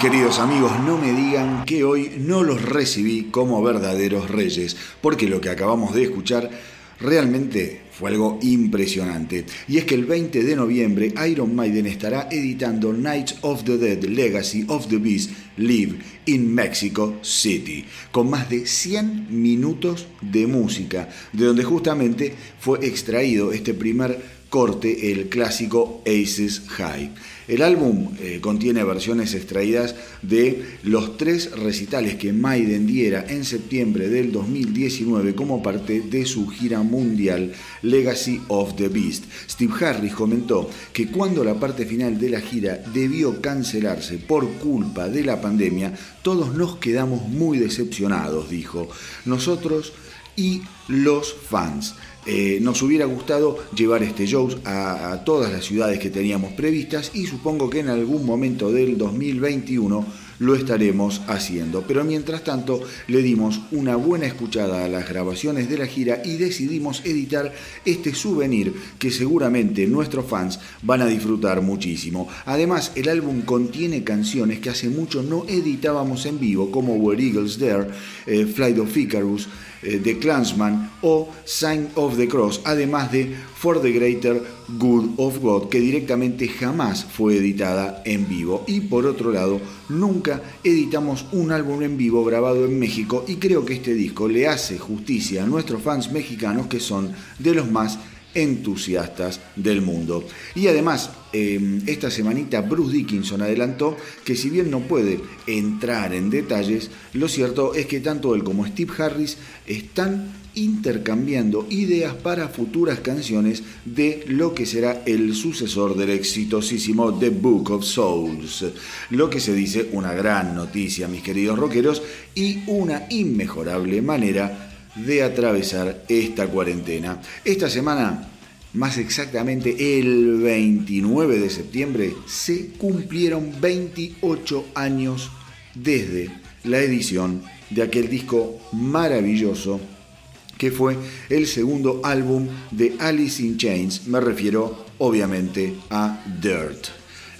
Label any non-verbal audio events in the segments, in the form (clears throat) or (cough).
Queridos amigos, no me digan que hoy no los recibí como verdaderos reyes, porque lo que acabamos de escuchar realmente fue algo impresionante. Y es que el 20 de noviembre Iron Maiden estará editando Knights of the Dead Legacy of the Beast Live in Mexico City, con más de 100 minutos de música, de donde justamente fue extraído este primer corte el clásico Aces High. El álbum eh, contiene versiones extraídas de los tres recitales que Maiden diera en septiembre del 2019 como parte de su gira mundial Legacy of the Beast. Steve Harris comentó que cuando la parte final de la gira debió cancelarse por culpa de la pandemia, todos nos quedamos muy decepcionados, dijo. Nosotros y los fans. Eh, nos hubiera gustado llevar este show a, todas las ciudades que teníamos previstas y supongo que en algún momento del 2021 lo estaremos haciendo. Pero mientras tanto le dimos una buena escuchada a las grabaciones de la gira y decidimos editar este souvenir que seguramente nuestros fans van a disfrutar muchísimo. Además, el álbum contiene canciones que hace mucho no editábamos en vivo como Where Eagles There, eh, Flight of Icarus, The Clansman o Sign of the Cross, además de For the Greater Good of God, que directamente jamás fue editada en vivo. Y por otro lado, nunca editamos un álbum en vivo grabado en México y creo que este disco le hace justicia a nuestros fans mexicanos que son de los más entusiastas del mundo. Y además, em, esta semanita Bruce Dickinson adelantó que si bien no puede entrar en detalles, lo cierto es que tanto él como Steve Harris están intercambiando ideas para futuras canciones de lo que será el sucesor del exitosísimo The Book of Souls. Lo que se dice una gran noticia, mis queridos rockeros, y una inmejorable manera de atravesar esta cuarentena. Esta semana, más exactamente el 29 de septiembre, se cumplieron 28 años desde la edición de aquel disco maravilloso que fue el segundo álbum de Alice in Chains, me refiero obviamente a Dirt.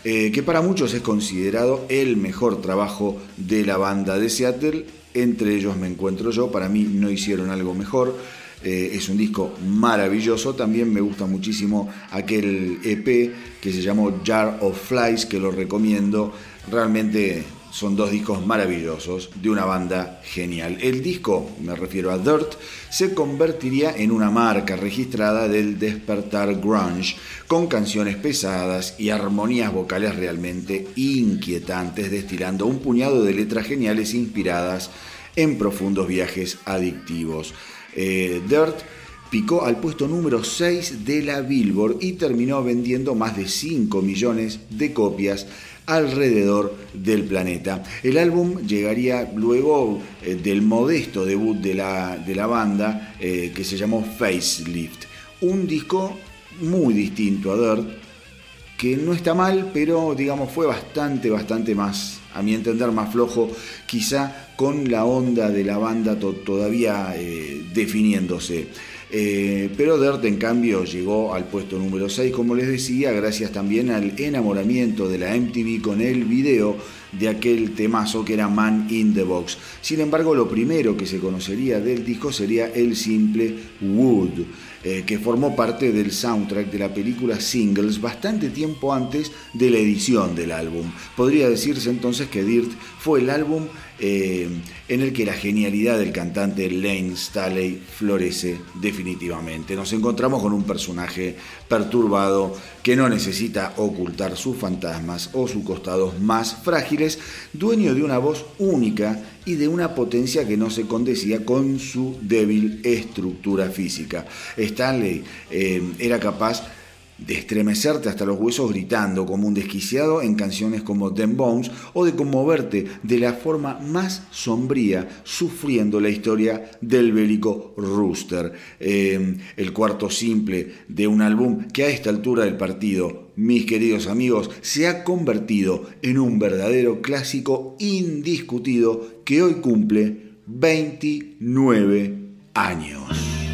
Eh, que para muchos es considerado el mejor trabajo de la banda de Seattle entre ellos me encuentro yo, para mí no hicieron algo mejor. Eh, es un disco maravilloso, también me gusta muchísimo aquel EP que se llamó Jar of Flies, que lo recomiendo. Realmente son dos discos maravillosos de una banda genial. El disco, me refiero a Dirt, se convertiría en una marca registrada del despertar grunge, con canciones pesadas y armonías vocales realmente inquietantes, destilando un puñado de letras geniales inspiradas en profundos viajes adictivos. Eh, Dirt picó al puesto número 6 de la Billboard y terminó vendiendo más de 5 millones de copias alrededor del planeta. El álbum llegaría luego eh, del modesto debut de la, de la banda eh, que se llamó Facelift, un disco muy distinto a Dirt, que no está mal, pero digamos fue bastante, bastante más, a mi entender, más flojo, quizá con la onda de la banda todavía eh, definiéndose. Eh, pero Dirt en cambio llegó al puesto número 6, como les decía, gracias también al enamoramiento de la MTV con el video de aquel temazo que era Man in the Box. Sin embargo, lo primero que se conocería del disco sería el simple Wood. Eh, que formó parte del soundtrack de la película Singles bastante tiempo antes de la edición del álbum. Podría decirse entonces que Dirt fue el álbum eh, en el que la genialidad del cantante Lane Staley florece definitivamente. Nos encontramos con un personaje perturbado que no necesita ocultar sus fantasmas o sus costados más frágiles, dueño de una voz única y de una potencia que no se condecía con su débil estructura física. Stanley eh, era capaz de estremecerte hasta los huesos gritando como un desquiciado en canciones como Them Bones o de conmoverte de la forma más sombría sufriendo la historia del bélico Rooster, eh, el cuarto simple de un álbum que a esta altura del partido, mis queridos amigos, se ha convertido en un verdadero clásico indiscutido que hoy cumple 29 años.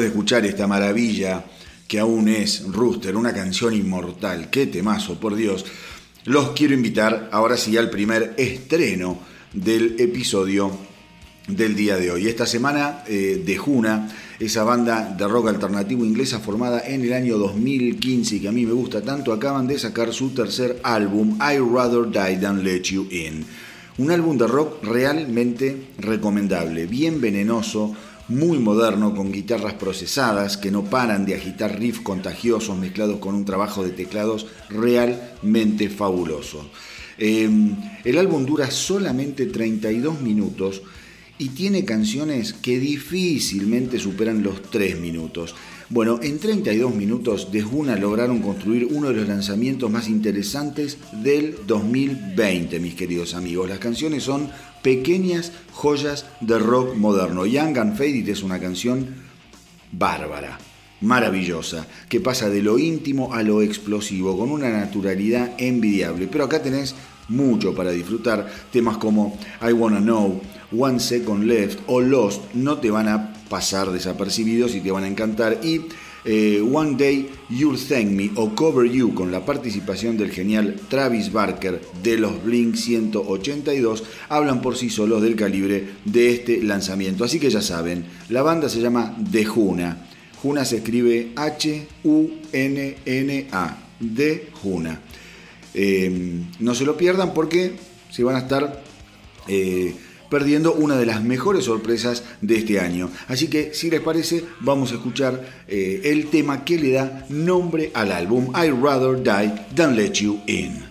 De escuchar esta maravilla que aún es Rooster, una canción inmortal, qué temazo, por Dios, los quiero invitar ahora sí al primer estreno del episodio del día de hoy. Esta semana eh, de Juna, esa banda de rock alternativo inglesa formada en el año 2015 y que a mí me gusta tanto, acaban de sacar su tercer álbum, I Rather Die Than Let You In. Un álbum de rock realmente recomendable, bien venenoso, muy moderno con guitarras procesadas que no paran de agitar riffs contagiosos mezclados con un trabajo de teclados realmente fabuloso. Em, el álbum dura solamente 32 minutos y tiene canciones que difícilmente superan los 3 minutos. Bueno, en 32 minutos de Juna lograron construir uno de los lanzamientos más interesantes del 2020, mis queridos amigos. Las canciones son pequeñas joyas de rock moderno. Young and Faded es una canción bárbara, maravillosa, que pasa de lo íntimo a lo explosivo, con una naturalidad envidiable. Pero acá tenés mucho para disfrutar. Temas como I Wanna Know, One Second Left o Lost no te van a pasar desapercibidos y te van a encantar. Y eh, One Day You'll Thank Me o Cover You con la participación del genial Travis Barker de los Blink 182 hablan por sí solos del calibre de este lanzamiento. Así que ya saben, la banda se llama The Juna. Juna se escribe H-U-N-N-A. De Juna. Eh, no se lo pierdan porque se van a estar eh, perdiendo una de las mejores sorpresas de este año. Así que, si les parece, vamos a escuchar eh, el tema que le da nombre al álbum I'd Rather Die Than Let You In.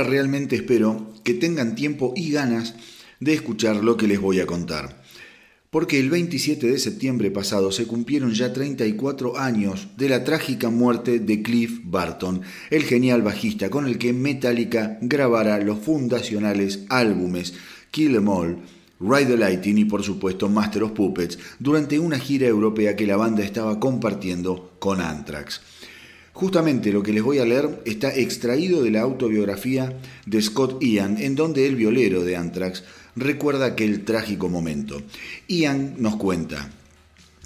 Ahora realmente espero que tengan tiempo y ganas de escuchar lo que les voy a contar. Porque el 27 de septiembre pasado se cumplieron ya 34 años de la trágica muerte de Cliff Barton, el genial bajista con el que Metallica grabara los fundacionales álbumes Kill Em All, Ride the Lightning y por supuesto Master of Puppets durante una gira europea que la banda estaba compartiendo con Anthrax. Justamente lo que les voy a leer está extraído de la autobiografía de Scott Ian, en donde el violero de Anthrax recuerda aquel trágico momento. Ian nos cuenta,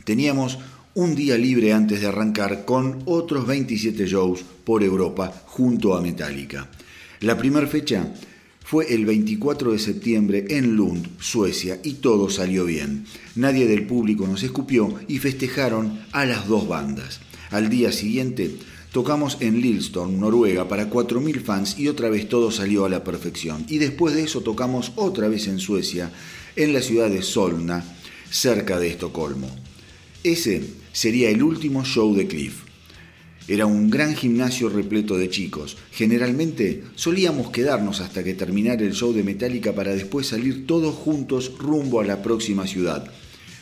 teníamos un día libre antes de arrancar con otros 27 shows por Europa junto a Metallica. La primera fecha fue el 24 de septiembre en Lund, Suecia, y todo salió bien. Nadie del público nos escupió y festejaron a las dos bandas. Al día siguiente Tocamos en Lillestorm, Noruega, para 4.000 fans y otra vez todo salió a la perfección. Y después de eso tocamos otra vez en Suecia, en la ciudad de Solna, cerca de Estocolmo. Ese sería el último show de Cliff. Era un gran gimnasio repleto de chicos. Generalmente solíamos quedarnos hasta que terminara el show de Metallica para después salir todos juntos rumbo a la próxima ciudad.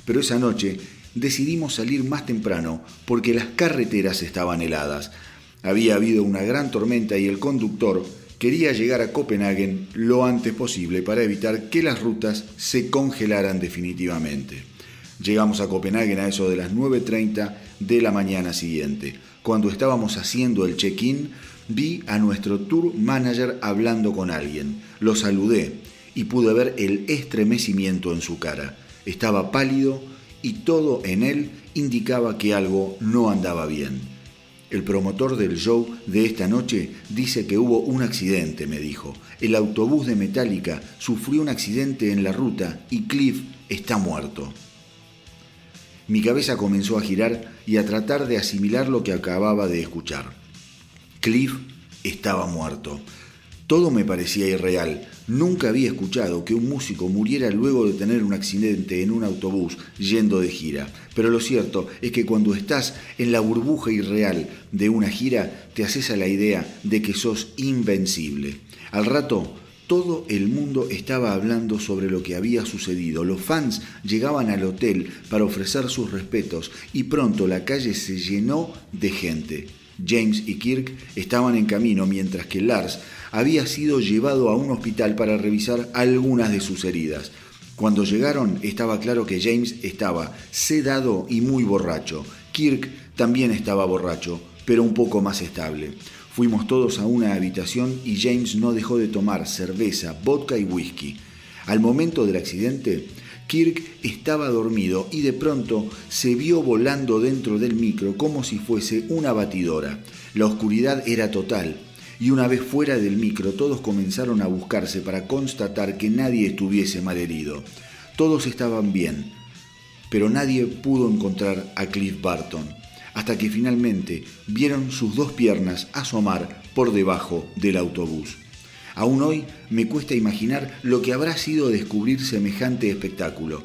Pero esa noche decidimos salir más temprano porque las carreteras estaban heladas. Había habido una gran tormenta y el conductor quería llegar a Copenhague lo antes posible para evitar que las rutas se congelaran definitivamente. Llegamos a Copenhague a eso de las 9.30 de la mañana siguiente. Cuando estábamos haciendo el check-in, vi a nuestro tour manager hablando con alguien. Lo saludé y pude ver el estremecimiento en su cara. Estaba pálido, y todo en él indicaba que algo no andaba bien. El promotor del show de esta noche dice que hubo un accidente, me dijo. El autobús de Metallica sufrió un accidente en la ruta y Cliff está muerto. Mi cabeza comenzó a girar y a tratar de asimilar lo que acababa de escuchar. Cliff estaba muerto. Todo me parecía irreal. Nunca había escuchado que un músico muriera luego de tener un accidente en un autobús yendo de gira. Pero lo cierto es que cuando estás en la burbuja irreal de una gira, te haces a la idea de que sos invencible. Al rato, todo el mundo estaba hablando sobre lo que había sucedido. Los fans llegaban al hotel para ofrecer sus respetos y pronto la calle se llenó de gente. James y Kirk estaban en camino mientras que Lars había sido llevado a un hospital para revisar algunas de sus heridas. Cuando llegaron estaba claro que James estaba sedado y muy borracho. Kirk también estaba borracho, pero un poco más estable. Fuimos todos a una habitación y James no dejó de tomar cerveza, vodka y whisky. Al momento del accidente, Kirk estaba dormido y de pronto se vio volando dentro del micro como si fuese una batidora. La oscuridad era total y una vez fuera del micro todos comenzaron a buscarse para constatar que nadie estuviese malherido. Todos estaban bien, pero nadie pudo encontrar a Cliff Barton, hasta que finalmente vieron sus dos piernas asomar por debajo del autobús. Aún hoy me cuesta imaginar lo que habrá sido descubrir semejante espectáculo.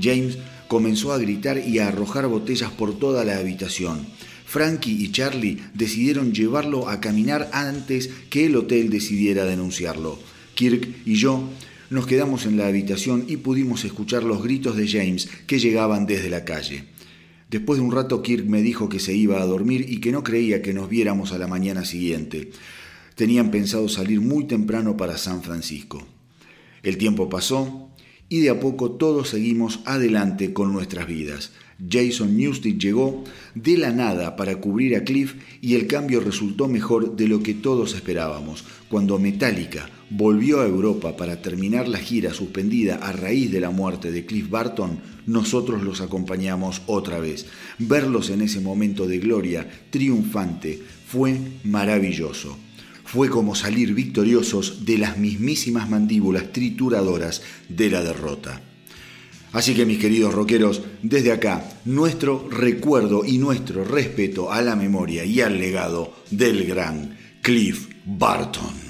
James comenzó a gritar y a arrojar botellas por toda la habitación. Frankie y Charlie decidieron llevarlo a caminar antes que el hotel decidiera denunciarlo. Kirk y yo nos quedamos en la habitación y pudimos escuchar los gritos de James que llegaban desde la calle. Después de un rato Kirk me dijo que se iba a dormir y que no creía que nos viéramos a la mañana siguiente. Tenían pensado salir muy temprano para San Francisco. El tiempo pasó y de a poco todos seguimos adelante con nuestras vidas. Jason Newsted llegó de la nada para cubrir a Cliff y el cambio resultó mejor de lo que todos esperábamos. Cuando Metallica volvió a Europa para terminar la gira suspendida a raíz de la muerte de Cliff Barton, nosotros los acompañamos otra vez. Verlos en ese momento de gloria triunfante fue maravilloso. Fue como salir victoriosos de las mismísimas mandíbulas trituradoras de la derrota. Así que mis queridos rockeros, desde acá, nuestro recuerdo y nuestro respeto a la memoria y al legado del gran Cliff Barton.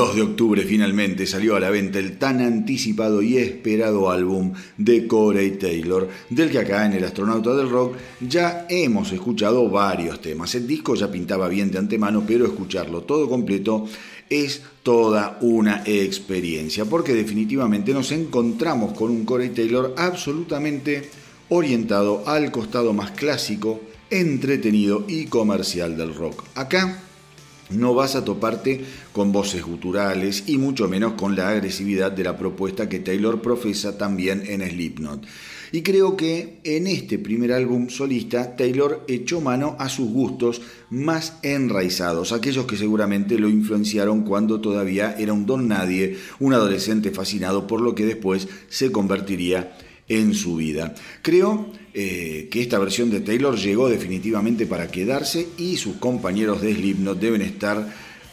2 de octubre finalmente salió a la venta el tan anticipado y esperado álbum de Corey Taylor, del que acá en El Astronauta del Rock ya hemos escuchado varios temas. El disco ya pintaba bien de antemano, pero escucharlo todo completo es toda una experiencia, porque definitivamente nos encontramos con un Corey Taylor absolutamente orientado al costado más clásico, entretenido y comercial del rock. Acá no vas a toparte con voces guturales y mucho menos con la agresividad de la propuesta que Taylor profesa también en Slipknot. Y creo que en este primer álbum solista Taylor echó mano a sus gustos más enraizados, aquellos que seguramente lo influenciaron cuando todavía era un don nadie, un adolescente fascinado por lo que después se convertiría en su vida. Creo eh, que esta versión de Taylor llegó definitivamente para quedarse y sus compañeros de Slipknot deben estar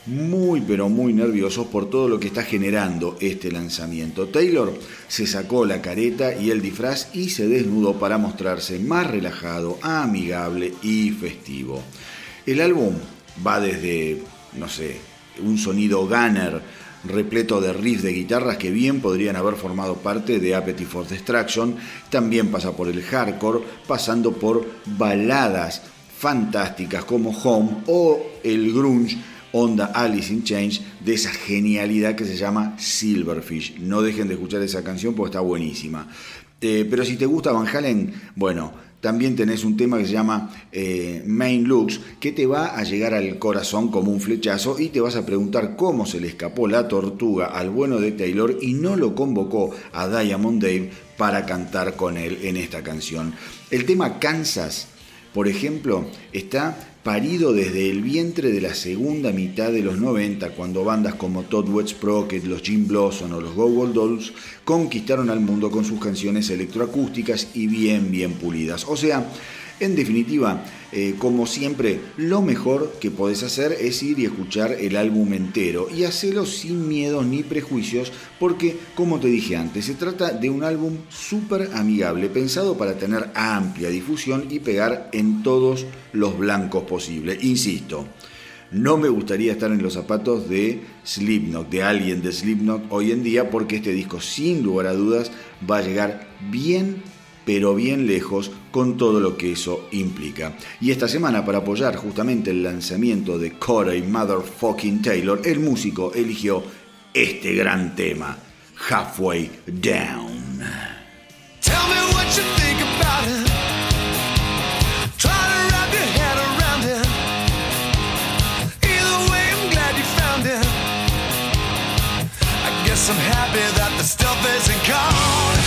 muy pero muy nerviosos por todo lo que está generando este lanzamiento. Taylor se sacó la careta y el disfraz y se desnudó para mostrarse más relajado, amigable y festivo. El álbum va desde, no sé, un sonido gunner repleto de riffs de guitarras que bien podrían haber formado parte de Appetite for Destruction. También pasa por el hardcore, pasando por baladas fantásticas como Home o el grunge onda Alice in Change de esa genialidad que se llama Silverfish. No dejen de escuchar esa canción porque está buenísima. Eh, pero si te gusta Van Halen, bueno, también tenés un tema que se llama eh, Main Looks, que te va a llegar al corazón como un flechazo y te vas a preguntar cómo se le escapó la tortuga al bueno de Taylor y no lo convocó a Diamond Dave para cantar con él en esta canción. El tema Kansas, por ejemplo, está parido desde el vientre de la segunda mitad de los 90, cuando bandas como Todd Sprocket, los Jim Blossom o los Gogol Dolls conquistaron al mundo con sus canciones electroacústicas y bien, bien pulidas. O sea, en definitiva, eh, como siempre, lo mejor que podés hacer es ir y escuchar el álbum entero y hacerlo sin miedos ni prejuicios porque, como te dije antes, se trata de un álbum súper amigable, pensado para tener amplia difusión y pegar en todos los blancos posibles. Insisto, no me gustaría estar en los zapatos de Slipknot, de alguien de Slipknot hoy en día, porque este disco sin lugar a dudas va a llegar bien pero bien lejos con todo lo que eso implica. Y esta semana, para apoyar justamente el lanzamiento de Corey Motherfucking Taylor, el músico eligió este gran tema, Halfway Down. Tell me what you think about it. I'm happy that the stuff isn't gone.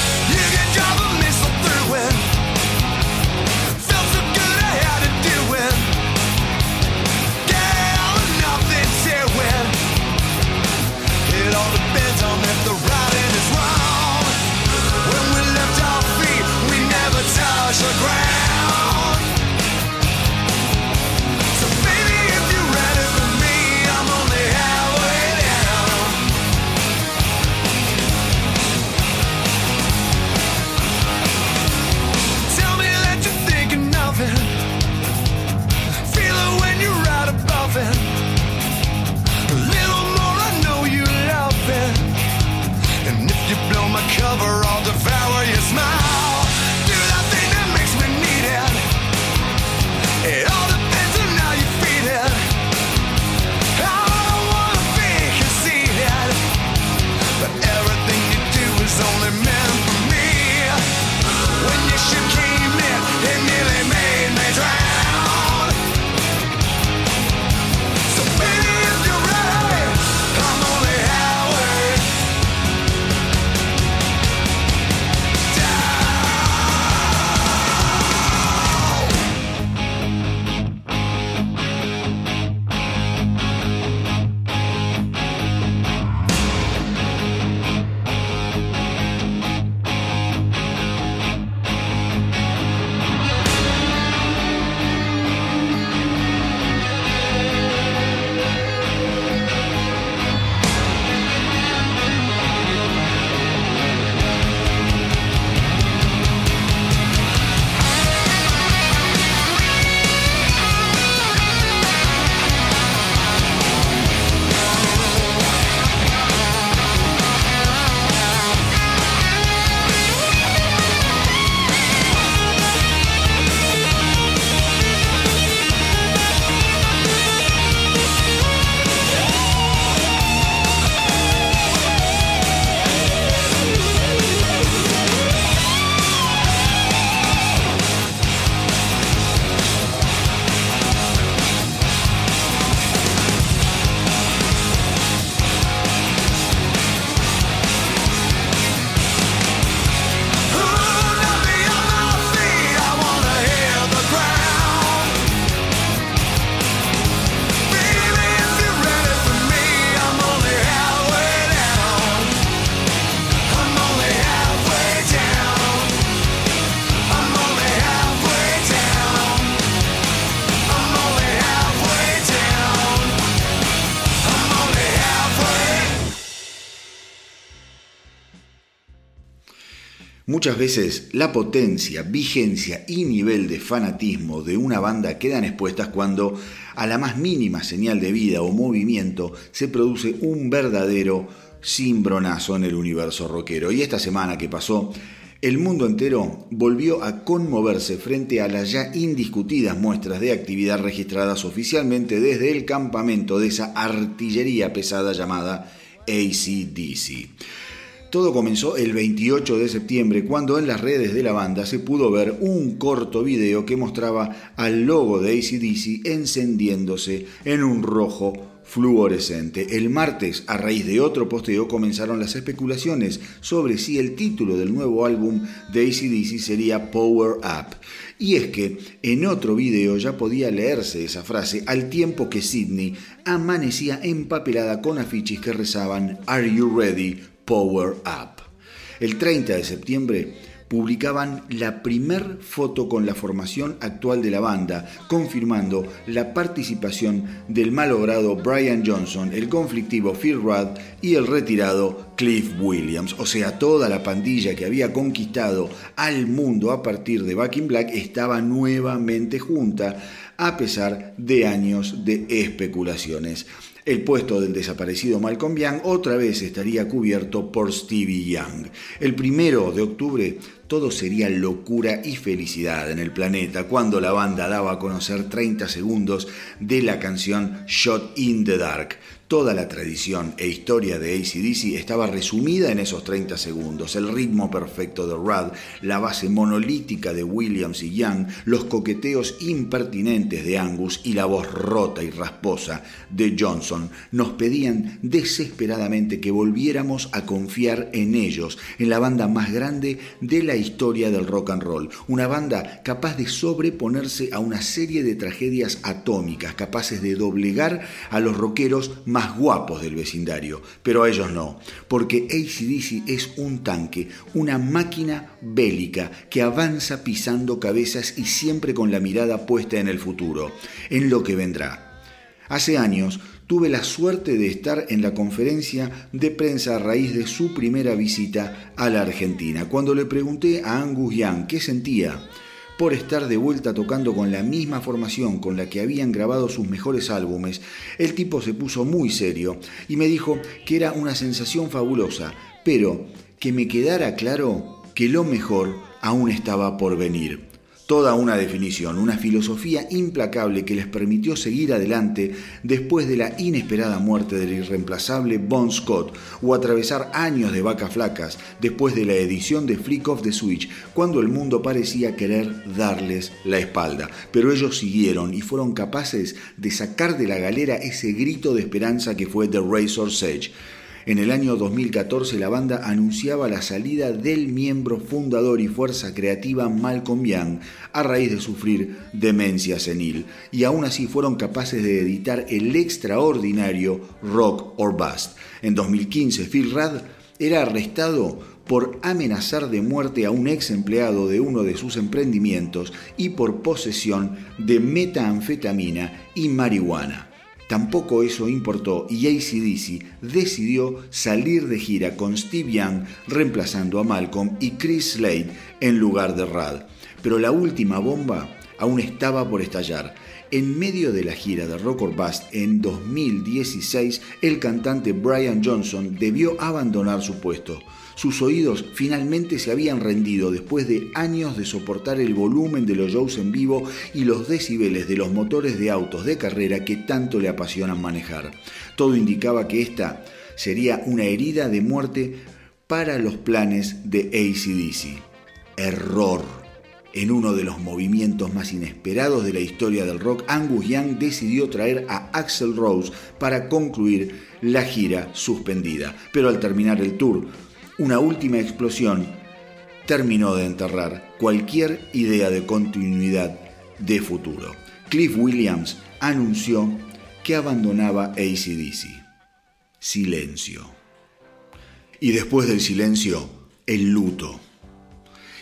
Muchas veces la potencia, vigencia y nivel de fanatismo de una banda quedan expuestas cuando a la más mínima señal de vida o movimiento se produce un verdadero cimbronazo en el universo rockero. Y esta semana que pasó, el mundo entero volvió a conmoverse frente a las ya indiscutidas muestras de actividad registradas oficialmente desde el campamento de esa artillería pesada llamada ACDC. Todo comenzó el 28 de septiembre cuando en las redes de la banda se pudo ver un corto video que mostraba al logo de ACDC encendiéndose en un rojo fluorescente. El martes, a raíz de otro posteo, comenzaron las especulaciones sobre si el título del nuevo álbum de ACDC sería Power Up. Y es que en otro video ya podía leerse esa frase al tiempo que Sidney amanecía empapelada con afiches que rezaban Are You Ready? Power Up. El 30 de septiembre publicaban la primer foto con la formación actual de la banda, confirmando la participación del malogrado Brian Johnson, el conflictivo Phil Rudd y el retirado Cliff Williams. O sea, toda la pandilla que había conquistado al mundo a partir de Back in Black estaba nuevamente junta, a pesar de años de especulaciones. El puesto del desaparecido Malcolm Young otra vez estaría cubierto por Stevie Young. El primero de octubre todo sería locura y felicidad en el planeta cuando la banda daba a conocer 30 segundos de la canción Shot in the Dark. Toda la tradición e historia de ACDC estaba resumida en esos 30 segundos. El ritmo perfecto de Rudd, la base monolítica de Williams y Young, los coqueteos impertinentes de Angus y la voz rota y rasposa de Johnson nos pedían desesperadamente que volviéramos a confiar en ellos, en la banda más grande de la historia del rock and roll. Una banda capaz de sobreponerse a una serie de tragedias atómicas, capaces de doblegar a los rockeros más guapos del vecindario, pero a ellos no, porque ACDC es un tanque, una máquina bélica que avanza pisando cabezas y siempre con la mirada puesta en el futuro, en lo que vendrá. Hace años tuve la suerte de estar en la conferencia de prensa a raíz de su primera visita a la Argentina, cuando le pregunté a Angus Young qué sentía por estar de vuelta tocando con la misma formación con la que habían grabado sus mejores álbumes, el tipo se puso muy serio y me dijo que era una sensación fabulosa, pero que me quedara claro que lo mejor aún estaba por venir toda una definición, una filosofía implacable que les permitió seguir adelante después de la inesperada muerte del irreemplazable Bon Scott o atravesar años de vacas flacas después de la edición de Flick of the Switch cuando el mundo parecía querer darles la espalda. Pero ellos siguieron y fueron capaces de sacar de la galera ese grito de esperanza que fue The Razor's Edge. En el año 2014 la banda anunciaba la salida del miembro fundador y fuerza creativa Malcolm Young a raíz de sufrir demencia senil y aún así fueron capaces de editar el extraordinario Rock or Bust. En 2015 Phil Rudd era arrestado por amenazar de muerte a un ex empleado de uno de sus emprendimientos y por posesión de metanfetamina y marihuana. Tampoco eso importó y ACDC decidió salir de gira con Steve Young reemplazando a Malcolm y Chris Slade en lugar de Rad. Pero la última bomba aún estaba por estallar. En medio de la gira de Rock or Bust en 2016, el cantante Brian Johnson debió abandonar su puesto. Sus oídos finalmente se habían rendido después de años de soportar el volumen de los shows en vivo y los decibeles de los motores de autos de carrera que tanto le apasionan manejar. Todo indicaba que esta sería una herida de muerte para los planes de ACDC. Error. En uno de los movimientos más inesperados de la historia del rock, Angus Young decidió traer a Axel Rose para concluir la gira suspendida. Pero al terminar el tour, una última explosión terminó de enterrar cualquier idea de continuidad de futuro. Cliff Williams anunció que abandonaba ACDC. Silencio. Y después del silencio, el luto.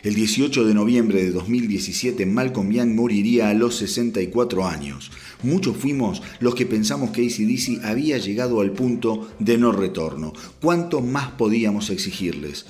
El 18 de noviembre de 2017, Malcolm Young moriría a los 64 años. Muchos fuimos los que pensamos que ACDC había llegado al punto de no retorno. ¿Cuánto más podíamos exigirles?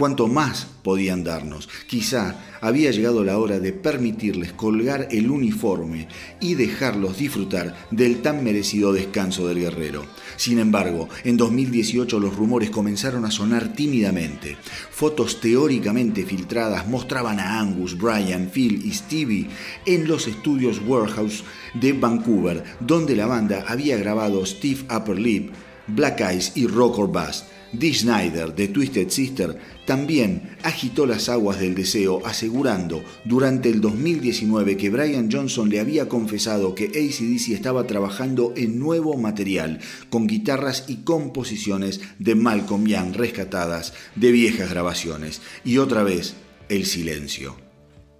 Cuánto más podían darnos. Quizá había llegado la hora de permitirles colgar el uniforme y dejarlos disfrutar del tan merecido descanso del guerrero. Sin embargo, en 2018 los rumores comenzaron a sonar tímidamente. Fotos teóricamente filtradas mostraban a Angus, Brian, Phil y Stevie en los estudios Warehouse de Vancouver, donde la banda había grabado Steve Upper Lip, Black Eyes y Rock or Bust. Dee Snyder de Twisted Sister también agitó las aguas del deseo asegurando durante el 2019 que Brian Johnson le había confesado que ACDC estaba trabajando en nuevo material con guitarras y composiciones de Malcolm Young rescatadas de viejas grabaciones. Y otra vez, el silencio.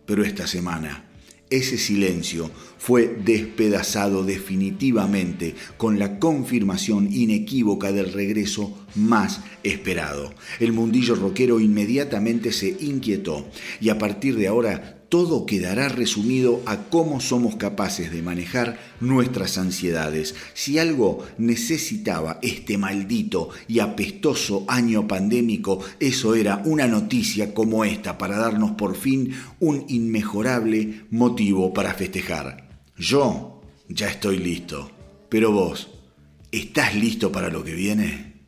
Pero esta semana ese silencio fue despedazado definitivamente con la confirmación inequívoca del regreso más esperado. El mundillo rockero inmediatamente se inquietó y a partir de ahora todo quedará resumido a cómo somos capaces de manejar nuestras ansiedades. Si algo necesitaba este maldito y apestoso año pandémico, eso era una noticia como esta para darnos por fin un inmejorable motivo para festejar. Yo ya estoy listo, pero vos, ¿estás listo para lo que viene?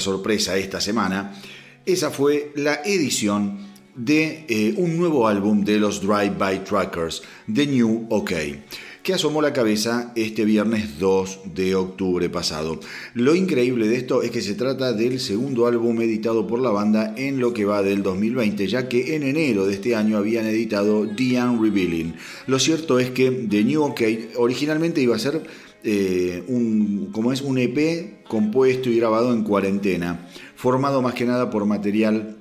Sorpresa esta semana, esa fue la edición de eh, un nuevo álbum de los Drive-By Trackers, The New OK que asomó la cabeza este viernes 2 de octubre pasado. Lo increíble de esto es que se trata del segundo álbum editado por la banda en lo que va del 2020, ya que en enero de este año habían editado The Unrevealing. Lo cierto es que The New OK originalmente iba a ser eh, un, como es un EP compuesto y grabado en cuarentena, formado más que nada por material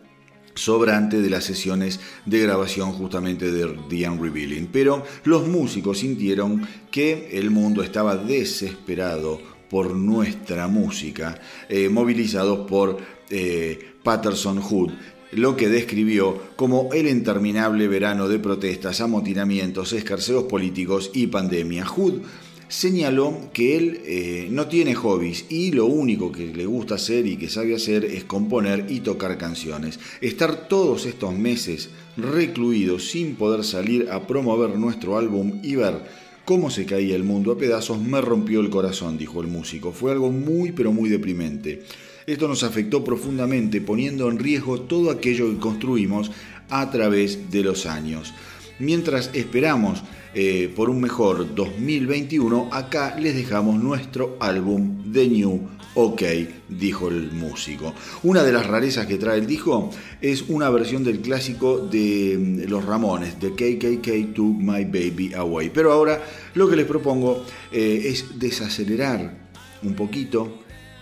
sobrante de las sesiones de grabación justamente de The Unrevealing. Pero los músicos sintieron que el mundo estaba desesperado por nuestra música, eh, movilizados por eh, Patterson Hood, lo que describió como el interminable verano de protestas, amotinamientos, escarceos políticos y pandemia. Hood señaló que él eh, no tiene hobbies y lo único que le gusta hacer y que sabe hacer es componer y tocar canciones. Estar todos estos meses recluidos sin poder salir a promover nuestro álbum y ver cómo se caía el mundo a pedazos me rompió el corazón, dijo el músico. Fue algo muy pero muy deprimente. Esto nos afectó profundamente poniendo en riesgo todo aquello que construimos a través de los años. Mientras esperamos eh, por un mejor 2021, acá les dejamos nuestro álbum The New OK, dijo el músico. Una de las rarezas que trae el disco es una versión del clásico de mm, Los Ramones, de KKK Took My Baby Away. Pero ahora lo que les propongo eh, es desacelerar un poquito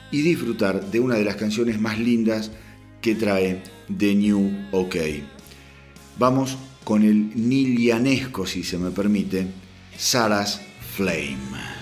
y disfrutar de una de las canciones más lindas que trae The New OK. Vamos con el nilianesco, si se me permite, Sarah's Flame.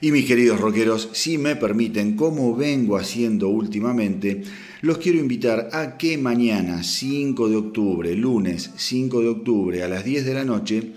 Y mis queridos rockeros, si me permiten, como vengo haciendo últimamente, los quiero invitar a que mañana 5 de octubre, lunes 5 de octubre a las 10 de la noche,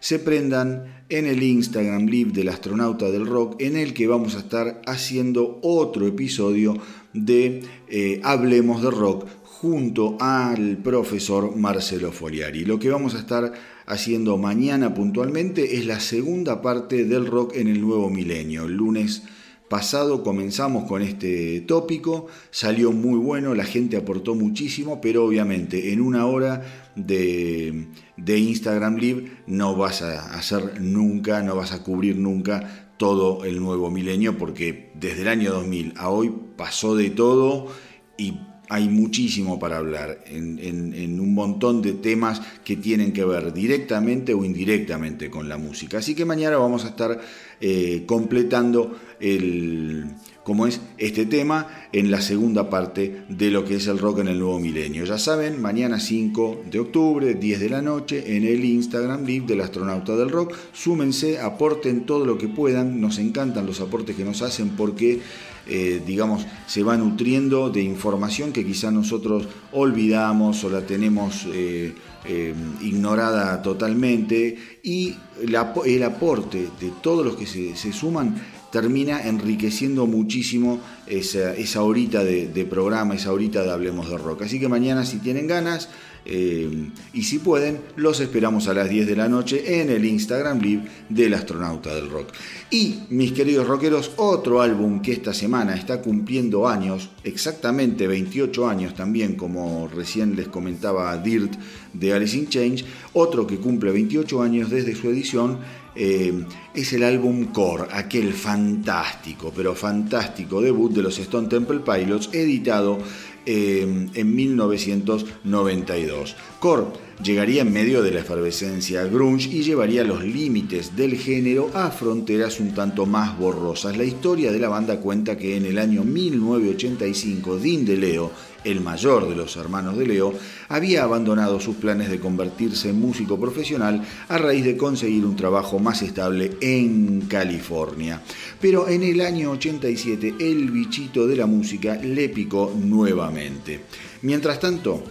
se prendan en el Instagram Live del astronauta del rock, en el que vamos a estar haciendo otro episodio de eh, Hablemos de Rock junto al profesor Marcelo Foliari. Lo que vamos a estar haciendo mañana puntualmente es la segunda parte del rock en el nuevo milenio. El lunes pasado comenzamos con este tópico, salió muy bueno, la gente aportó muchísimo, pero obviamente en una hora de, de Instagram Live no vas a hacer nunca, no vas a cubrir nunca todo el nuevo milenio porque desde el año 2000 a hoy pasó de todo y hay muchísimo para hablar en, un montón de temas que tienen que ver directamente o indirectamente con la música. Así que mañana vamos a estar eh, completando el, como es este tema en la segunda parte de lo que es el rock en el nuevo milenio. Ya saben, mañana 5 de octubre, 10 de la noche, en el Instagram Live del astronauta del rock. Súmense, aporten todo lo que puedan. Nos encantan los aportes que nos hacen porque eh, digamos, se va nutriendo de información que quizá nosotros olvidamos o la tenemos eh, eh, ignorada totalmente y el, aporte de todos los que se, suman termina enriqueciendo muchísimo esa, horita de, de programa, esa horita de Hablemos de Rock. Así que mañana si tienen ganas, eh, y si pueden, los esperamos a las 10 de la noche en el Instagram Live del astronauta del rock. Y, mis queridos rockeros, otro álbum que esta semana está cumpliendo años, exactamente 28 años también, como recién les comentaba Dirt de Alice in Change, otro que cumple 28 años desde su edición, eh, es el álbum Core, aquel fantástico, pero fantástico debut de los Stone Temple Pilots, editado eh, en 1992. Core llegaría en medio de la efervescencia grunge y llevaría los límites del género a fronteras un tanto más borrosas. La historia de la banda cuenta que en el año 1985 Dean DeLeo el mayor de los hermanos de Leo, había abandonado sus planes de convertirse en músico profesional a raíz de conseguir un trabajo más estable en California. Pero en el año 87 el bichito de la música le picó nuevamente. Mientras tanto,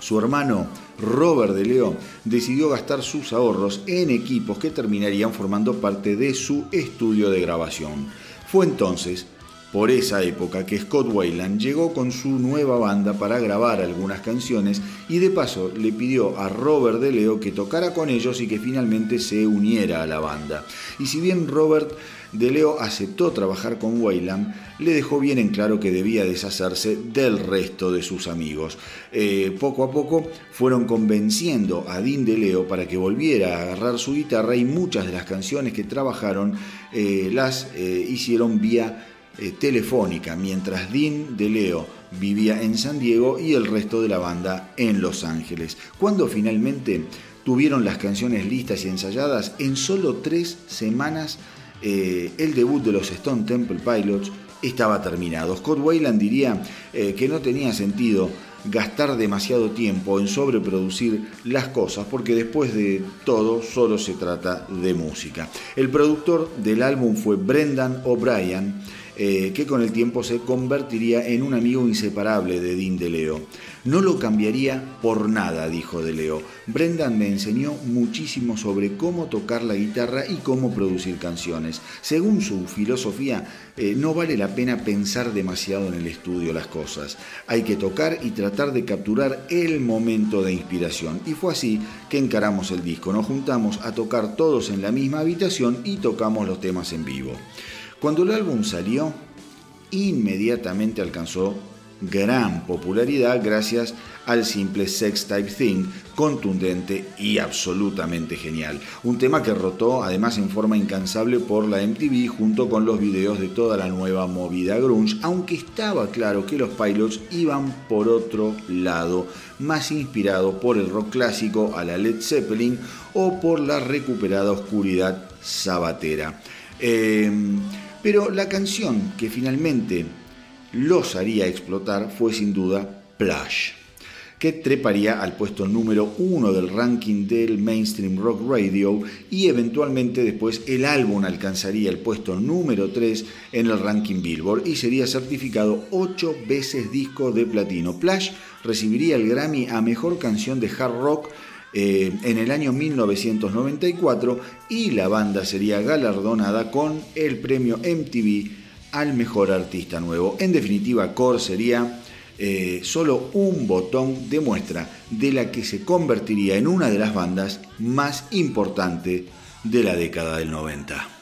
su hermano Robert de Leo decidió gastar sus ahorros en equipos que terminarían formando parte de su estudio de grabación. Fue entonces por esa época que Scott Weiland llegó con su nueva banda para grabar algunas canciones y de paso le pidió a Robert De Leo que tocara con ellos y que finalmente se uniera a la banda. Y si bien Robert De Leo aceptó trabajar con Weiland, le dejó bien en claro que debía deshacerse del resto de sus amigos. Eh, poco a poco fueron convenciendo a Dean De Leo para que volviera a agarrar su guitarra y muchas de las canciones que trabajaron eh, las eh, hicieron vía eh, telefónica, mientras Dean de Leo vivía en San Diego y el resto de la banda en Los Ángeles. Cuando finalmente tuvieron las canciones listas y ensayadas, en solo tres semanas eh, el debut de los Stone Temple Pilots estaba terminado. Scott Weiland diría eh, que no tenía sentido gastar demasiado tiempo en sobreproducir las cosas, porque después de todo solo se trata de música. El productor del álbum fue Brendan O'Brien, eh, que con el tiempo se convertiría en un amigo inseparable de Dean de Leo. No lo cambiaría por nada, dijo de Leo. Brendan me enseñó muchísimo sobre cómo tocar la guitarra y cómo producir canciones. Según su filosofía, eh, no vale la pena pensar demasiado en el estudio las cosas. Hay que tocar y tratar de capturar el momento de inspiración. Y fue así que encaramos el disco. Nos juntamos a tocar todos en la misma habitación y tocamos los temas en vivo. Cuando el álbum salió, inmediatamente alcanzó gran popularidad gracias al simple Sex Type Thing, contundente y absolutamente genial. Un tema que rotó además en forma incansable por la MTV junto con los videos de toda la nueva movida grunge, aunque estaba claro que los Pilots iban por otro lado, más inspirado por el rock clásico a la Led Zeppelin o por la recuperada oscuridad sabatera. Em, pero la canción que finalmente los haría explotar fue sin duda Plush. que treparía al puesto número uno del ranking del Mainstream Rock Radio y eventualmente después el álbum alcanzaría el puesto número 3 en el ranking Billboard y sería certificado ocho veces disco de platino. Plash recibiría el Grammy a Mejor Canción de Hard Rock eh, en el año 1994 y la banda sería galardonada con el premio MTV al mejor artista nuevo. En definitiva, Core sería eh, solo un botón de muestra de la que se convertiría en una de las bandas más importantes de la década del 90.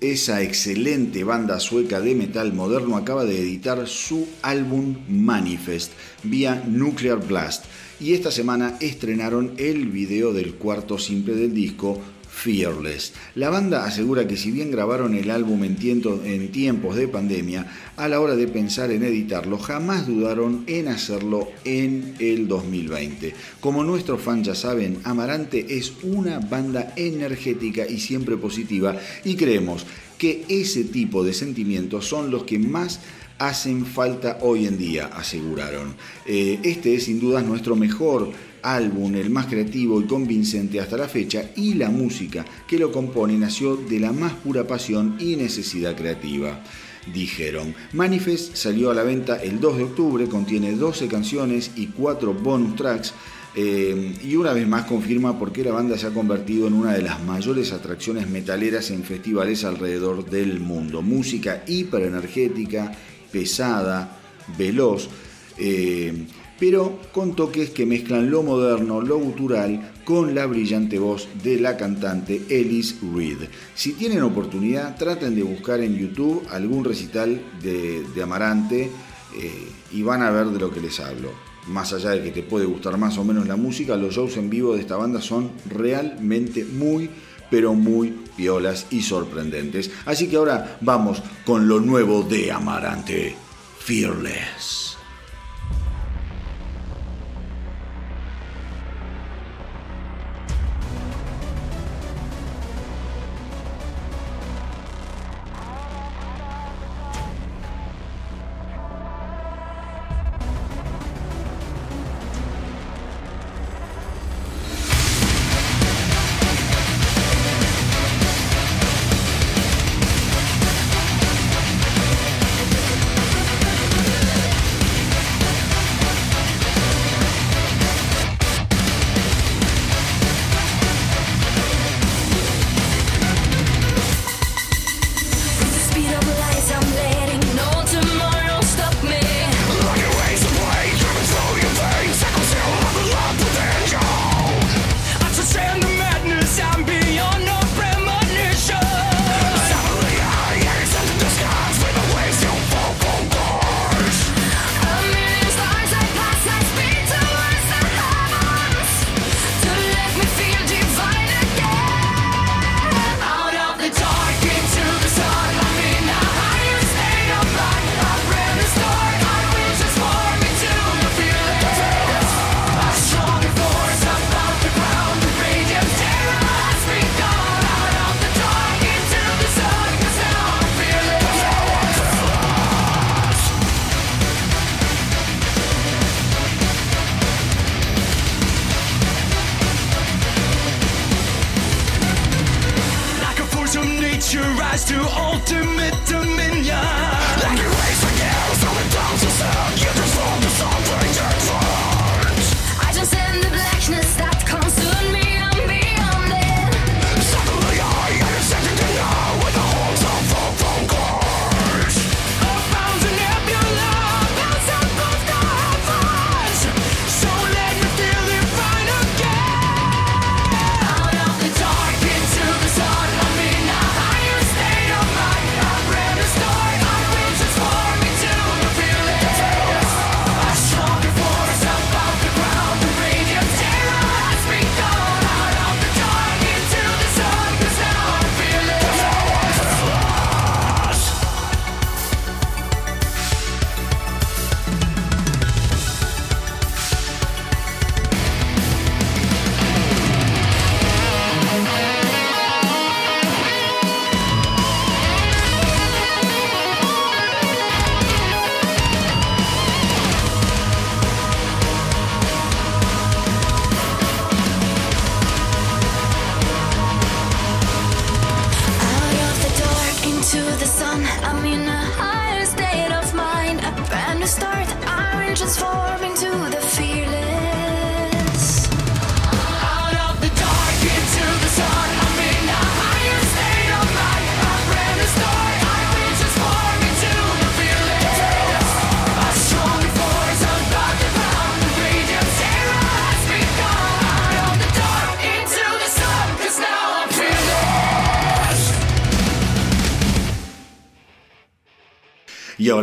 Esa excelente banda sueca de metal moderno, acaba de editar su álbum Manifest vía Nuclear Blast. Y esta semana estrenaron el video del cuarto simple del disco Fearless. La banda asegura que si bien grabaron el álbum en, en, tiempos de pandemia, a la hora de pensar en editarlo, jamás dudaron en hacerlo en el 2020. Como nuestros fans ya saben, Amarante es una banda energética y siempre positiva y creemos que ese tipo de sentimientos son los que más hacen falta hoy en día, aseguraron. Eh, este es sin duda nuestro mejor álbum, el más creativo y convincente hasta la fecha, y la música que lo compone nació de la más pura pasión y necesidad creativa. Dijeron, Manifest salió a la venta el 2 de octubre, contiene 12 canciones y 4 bonus tracks, eh, y una vez más confirma por qué la banda se ha convertido en una de las mayores atracciones metaleras en festivales alrededor del mundo. Música hiperenergética, pesada, veloz, eh, pero con toques que mezclan lo moderno, lo gutural, con la brillante voz de la cantante Ellis Reed. Si tienen oportunidad, traten de buscar en YouTube algún recital de, Amarante eh, y van a ver de lo que les hablo. Más allá de que te puede gustar más o menos la música, los shows en vivo de esta banda son realmente muy, pero muy piolas y sorprendentes. Así que ahora vamos con lo nuevo de Amarante, Fearless.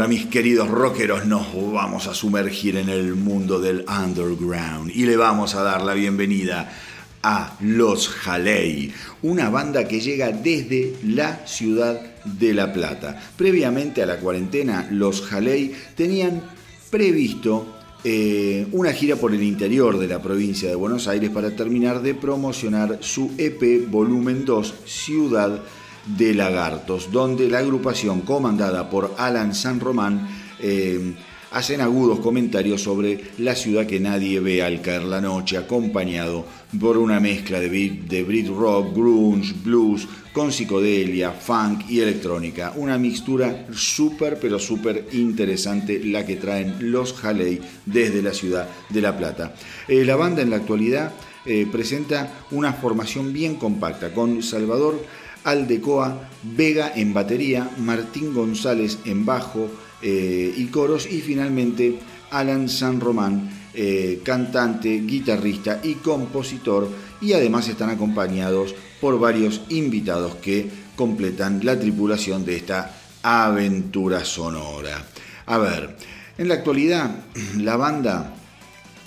Ahora mis queridos rockeros nos vamos a sumergir en el mundo del underground y le vamos a dar la bienvenida a Los Jalei, una banda que llega desde la ciudad de La Plata. Previamente a la cuarentena, Los Jalei tenían previsto eh, una gira por el interior de la provincia de Buenos Aires para terminar de promocionar su EP Volumen 2, Ciudad de Lagartos, donde la agrupación comandada por Alan San Román eh, hacen agudos comentarios sobre la ciudad que nadie ve al caer la noche, acompañado por una mezcla de, beat, de Brit rock, grunge, blues, con psicodelia, funk y electrónica. Una mixtura súper, pero súper interesante la que traen los Halley desde la ciudad de La Plata. Eh, la banda en la actualidad eh, presenta una formación bien compacta, con Salvador Aldecoa Vega en batería, Martín González en bajo eh, y coros y finalmente Alan San Román, eh, cantante, guitarrista y compositor y además están acompañados por varios invitados que completan la tripulación de esta aventura sonora. A ver, en la actualidad (clears throat) la banda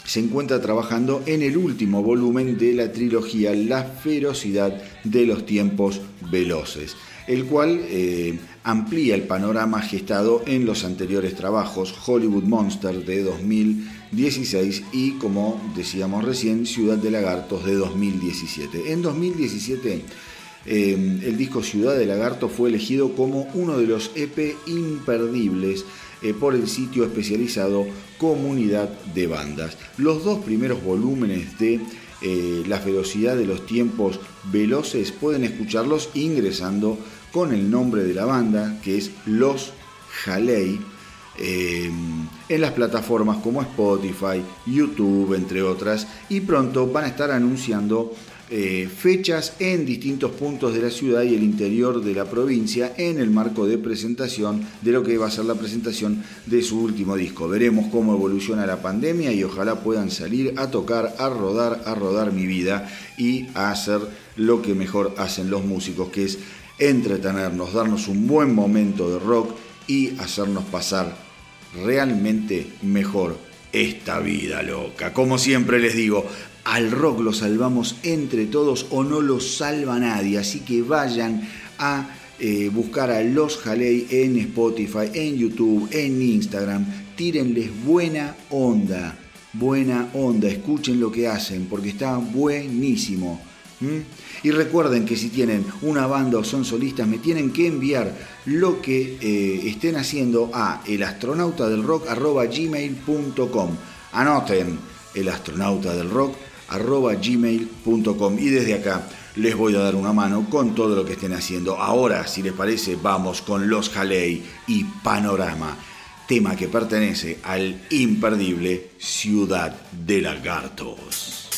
se encuentra trabajando en el último volumen de la trilogía La ferocidad de los tiempos veloces, el cual eh, amplía el panorama gestado en los anteriores trabajos Hollywood Monster de 2016 y, como decíamos recién, Ciudad de Lagartos de 2017. En 2017, eh, el disco Ciudad de Lagartos fue elegido como uno de los EP imperdibles eh, por el sitio especializado Comunidad de Bandas. Los dos primeros volúmenes de eh, La velocidad de los tiempos veloces pueden escucharlos ingresando con el nombre de la banda, que es Los Jalei, eh, en las plataformas como Spotify, YouTube, entre otras, y pronto van a estar anunciando eh, fechas en distintos puntos de la ciudad y el interior de la provincia en el marco de presentación de lo que va a ser la presentación de su último disco. Veremos cómo evoluciona la pandemia y ojalá puedan salir a tocar, a rodar, a rodar mi vida y a hacer lo que mejor hacen los músicos, que es entretenernos, darnos un buen momento de rock y hacernos pasar realmente mejor esta vida loca. Como siempre les digo, al rock lo salvamos entre todos o no lo salva nadie. Así que vayan a eh, buscar a Los Jalei en Spotify, en YouTube, en Instagram. Tírenles buena onda, buena onda. Escuchen lo que hacen porque está buenísimo. Y recuerden que si tienen una banda o son solistas, me tienen que enviar lo que eh, estén haciendo a elastronautadelrock.gmail.com. Anoten el astronauta del rock arroba gmail.com y desde acá les voy a dar una mano con todo lo que estén haciendo. Ahora, si les parece, vamos con Los Jalei y Panorama, tema que pertenece al imperdible Ciudad de Lagartos.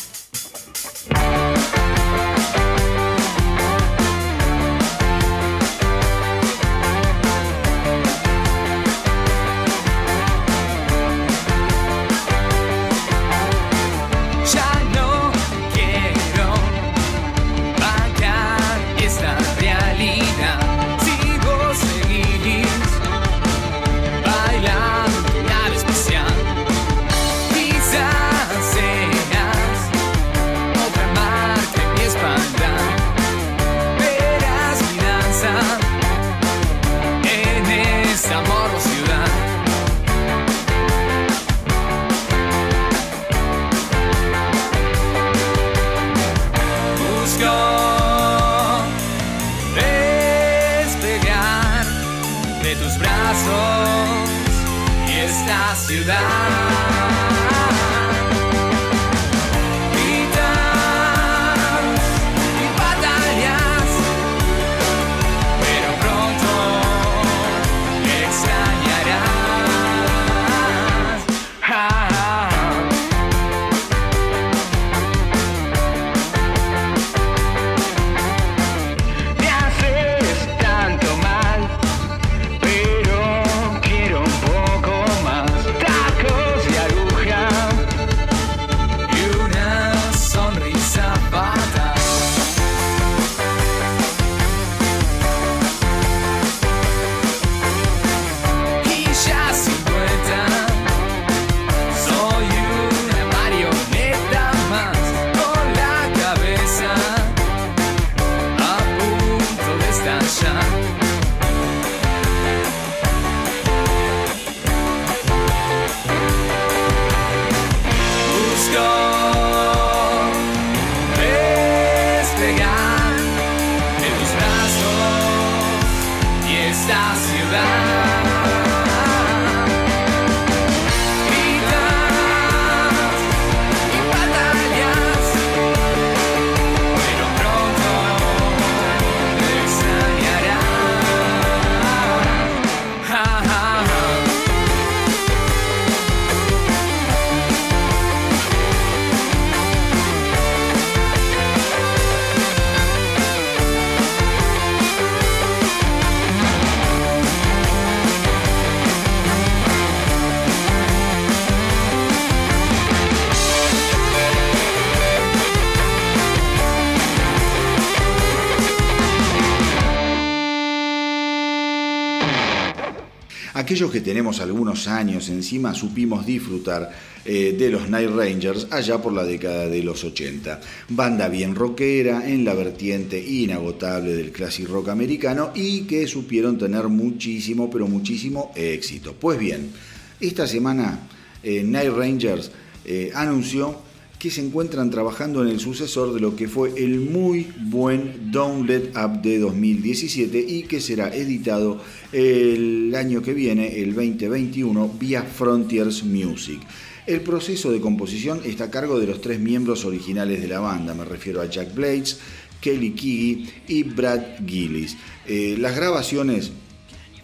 Aquellos que tenemos algunos años encima supimos disfrutar eh, de los Night Rangers allá por la década de los 80. Banda bien rockera en la vertiente inagotable del classic rock americano y que supieron tener muchísimo, pero muchísimo éxito. Pues bien, esta semana eh, Night Rangers eh, anunció que se encuentran trabajando en el sucesor de lo que fue el muy buen Don't Let Up de 2017 y que será editado el año que viene, el 2021, vía Frontiers Music. El proceso de composición está a cargo de los tres miembros originales de la banda, me refiero a Jack Blades, Kelly Kiggy y Brad Gillis. Eh, las grabaciones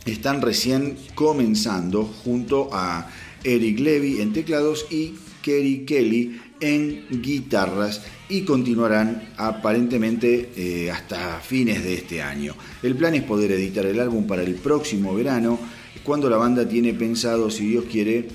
están recién comenzando junto a Eric Levy en teclados y Kerry Kelly en guitarras y continuarán aparentemente eh, hasta fines de este año. El plan es poder editar el álbum para el próximo verano, cuando la banda tiene pensado, si Dios quiere,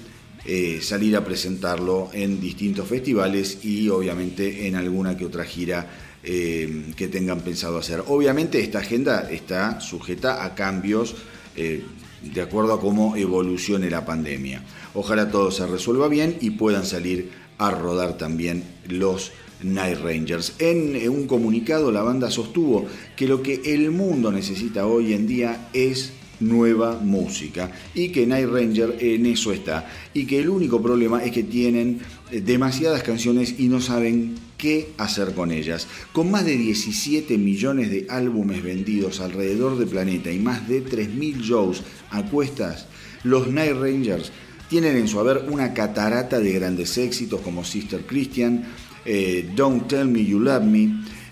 eh, salir a presentarlo en distintos festivales y obviamente en alguna que otra gira eh, que tengan pensado hacer. Obviamente esta agenda está sujeta a cambios de acuerdo a cómo evolucione la pandemia. Ojalá todo se resuelva bien y puedan salir a rodar también los Night Rangers. En un comunicado la banda sostuvo que lo que el mundo necesita hoy en día es nueva música y que Night Ranger en eso está y que el único problema es que tienen eh, demasiadas canciones y no saben qué hacer con ellas. Con más de 17 millones de álbumes vendidos alrededor del planeta y más de 3.000 shows a cuestas, los Night Rangers tienen en su haber una catarata de grandes éxitos como Sister Christian, eh, Don't Tell Me You Love Me,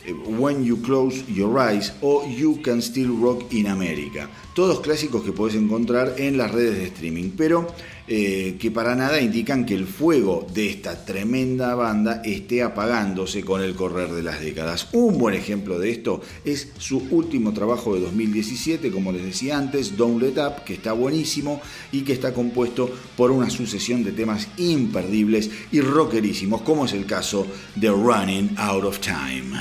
eh, When You Close Your Eyes o You Can Still Rock in America. Todos clásicos que puedes encontrar en las redes de streaming, pero eh, que para nada indican que el fuego de esta tremenda banda esté apagándose con el correr de las décadas. Un buen ejemplo de esto es su último trabajo de 2017, como les decía antes, Don't Let Up, que está buenísimo y que está compuesto por una sucesión de temas imperdibles y rockerísimos, como es el caso de Running Out of Time.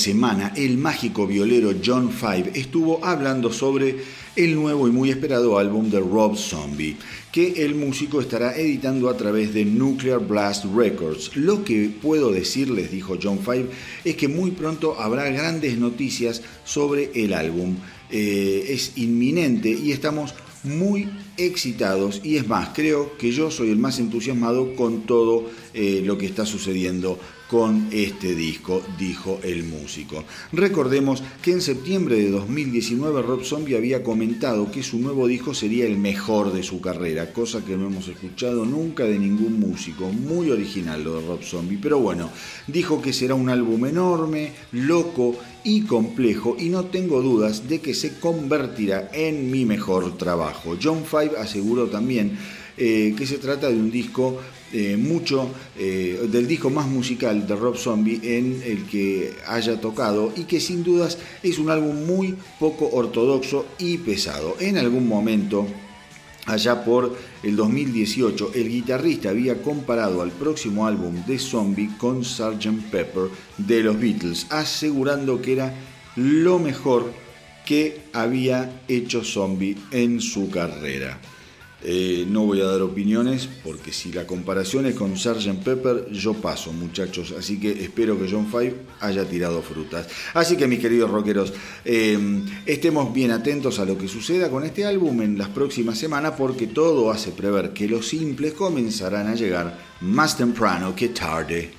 Semana el mágico violero John Five estuvo hablando sobre el nuevo y muy esperado álbum de Rob Zombie, que el músico estará editando a través de Nuclear Blast Records. Lo que puedo decirles, dijo John Five, es que muy pronto habrá grandes noticias sobre el álbum. Eh, es inminente y estamos muy excitados y es más, creo que yo soy el más entusiasmado con todo eh, lo que está sucediendo con este disco, dijo el músico. Recordemos que en septiembre de 2019 Rob Zombie había comentado que su nuevo disco sería el mejor de su carrera, cosa que no hemos escuchado nunca de ningún músico, muy original lo de Rob Zombie, pero bueno, dijo que será un álbum enorme, loco y complejo y no tengo dudas de que se convertirá en mi mejor trabajo. John Five aseguró también eh, que se trata de un disco eh, mucho eh, del disco más musical de Rob Zombie en el que haya tocado y que sin dudas es un álbum muy poco ortodoxo y pesado. En algún momento Allá por el 2018, el guitarrista había comparado al próximo álbum de Zombie con Sgt. Pepper de los Beatles, asegurando que era lo mejor que había hecho Zombie en su carrera. Eh, no voy a dar opiniones porque si la comparación es con Sgt. Pepper, yo paso, muchachos. Así que espero que John Five haya tirado frutas. Así que, mis queridos rockeros, eh, estemos bien atentos a lo que suceda con este álbum en las próximas semanas porque todo hace prever que los simples comenzarán a llegar más temprano que tarde.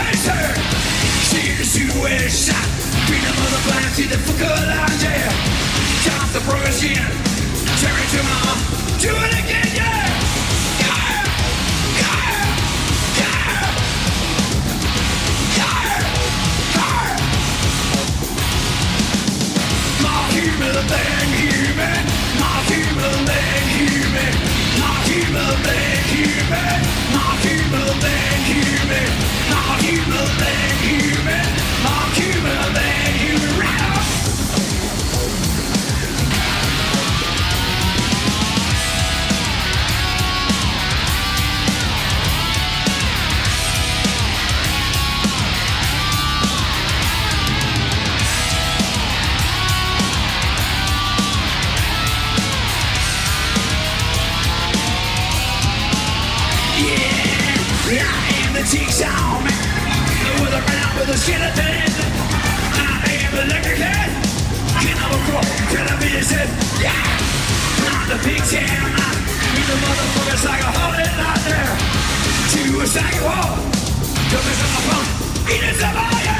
answer. She is you and shot. Beat him a the blind, see the fucker lying yeah. Top the brush in. Cherry to my Do it again, yeah. Human human. My human human human, not human, human, not human, human. cheeks on me With a out with a skeleton I am electric Can I control television? Yeah! I'm the big jam You the motherfuckers like a holiday out there. To a second wall Come and stop my phone. Eat it,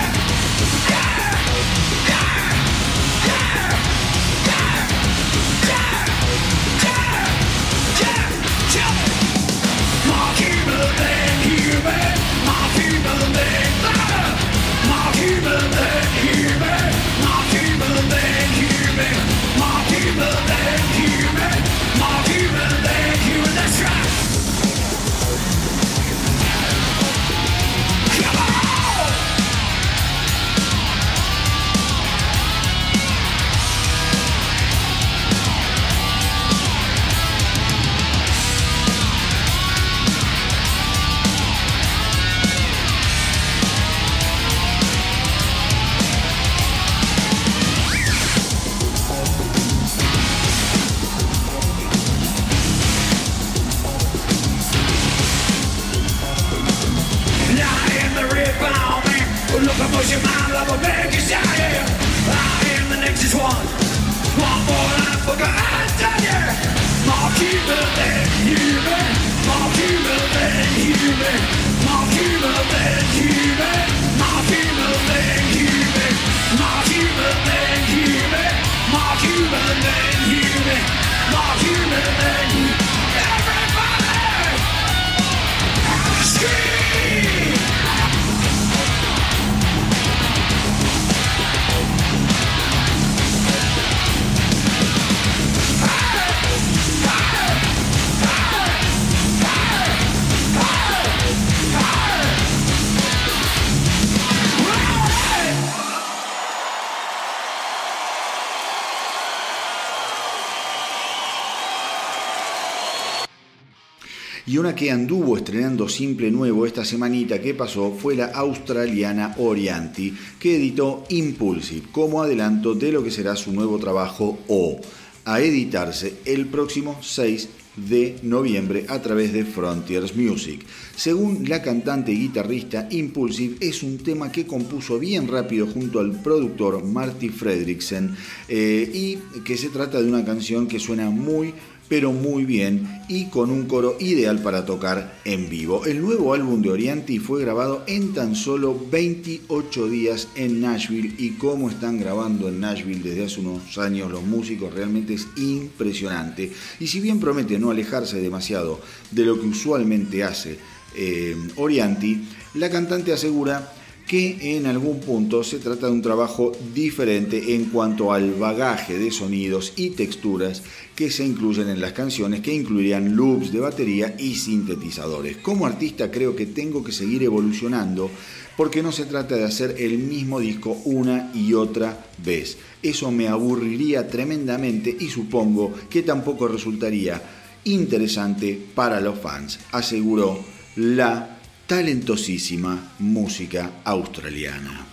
my people, on anduvo estrenando simple nuevo esta semanita que pasó fue la australiana Orianti, que editó Impulsive como adelanto de lo que será su nuevo trabajo O, a editarse el próximo 6 de noviembre a través de Frontiers Music. Según la cantante y guitarrista, Impulsive es un tema que compuso bien rápido junto al productor Marty Fredricksen eh, y que se trata de una canción que suena muy pero muy bien y con un coro ideal para tocar en vivo. El nuevo álbum de Orianti fue grabado en tan solo 28 días en Nashville y cómo están grabando en Nashville desde hace unos años los músicos realmente es impresionante. Y si bien promete no alejarse demasiado de lo que usualmente hace eh, Orianti, la cantante asegura que en algún punto se trata de un trabajo diferente en cuanto al bagaje de sonidos y texturas que se incluyen en las canciones, que incluirían loops de batería y sintetizadores. Como artista creo que tengo que seguir evolucionando porque no se trata de hacer el mismo disco una y otra vez. Eso me aburriría tremendamente y supongo que tampoco resultaría interesante para los fans, aseguró la talentosísima música australiana.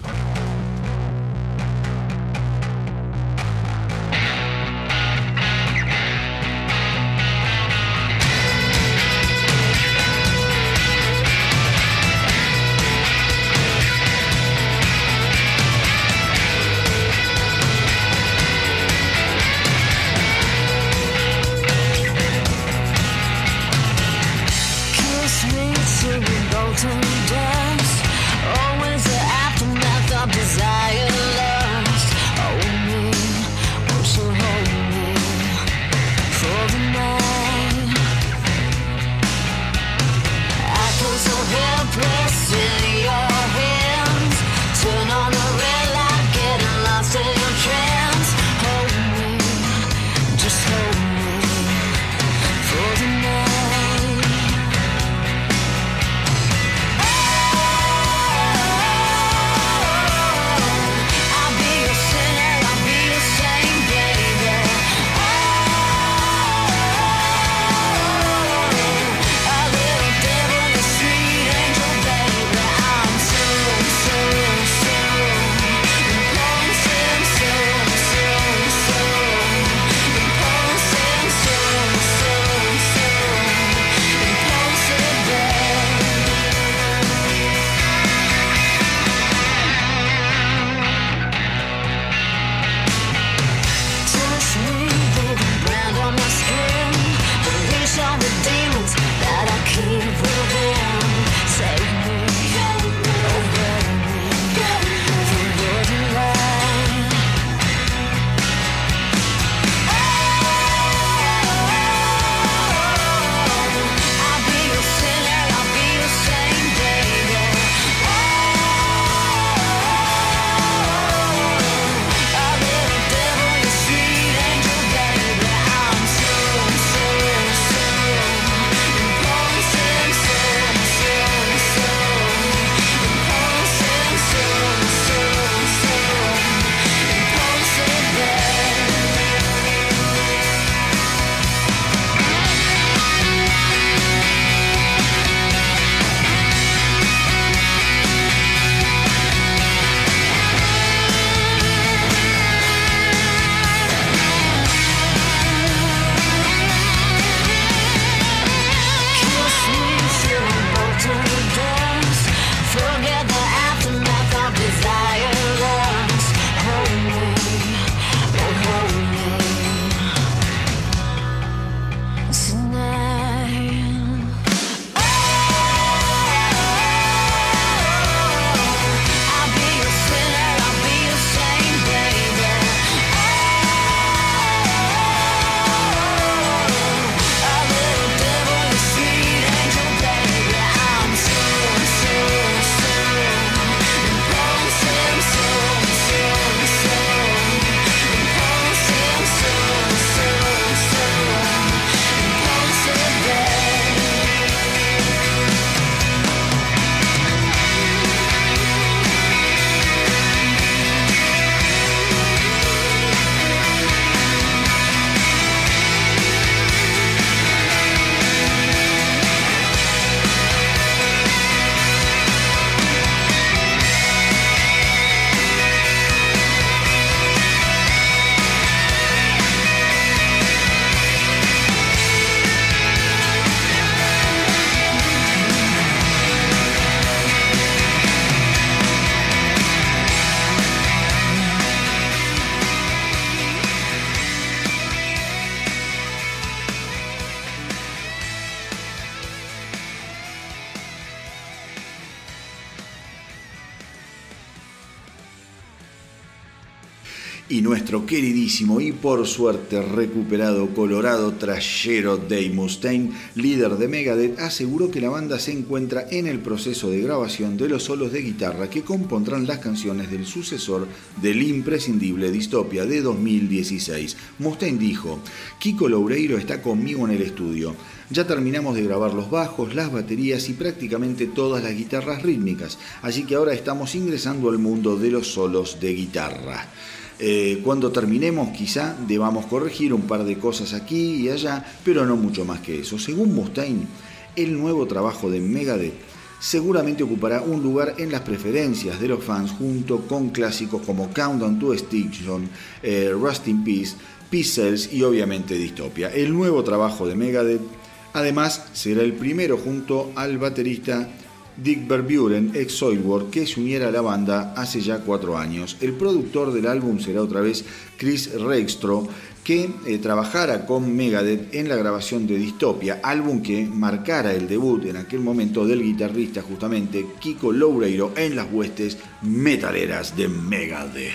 Nuestro queridísimo y por suerte recuperado colorado trayero Dave Mustaine, líder de Megadeth, aseguró que la banda se encuentra en el proceso de grabación de los solos de guitarra que compondrán las canciones del sucesor del imprescindible Distopia de 2016. Mustaine dijo, Kiko Loureiro está conmigo en el estudio. Ya terminamos de grabar los bajos, las baterías y prácticamente todas las guitarras rítmicas, así que ahora estamos ingresando al mundo de los solos de guitarra. Eh, cuando terminemos quizá debamos corregir un par de cosas aquí y allá, pero no mucho más que eso. Según Mustaine, el nuevo trabajo de Megadeth seguramente ocupará un lugar en las preferencias de los fans junto con clásicos como Countdown to Extinction, eh, Rust in Peace, Peace y obviamente Dystopia. El nuevo trabajo de Megadeth además será el primero junto al baterista Dick Verburen, ex Soilwork, que se uniera a la banda hace ya cuatro años. El productor del álbum será otra vez Chris Rextro, que eh, trabajara con Megadeth en la grabación de Dystopia, álbum que marcara el debut en aquel momento del guitarrista justamente Kiko Loureiro en las huestes metaleras de Megadeth.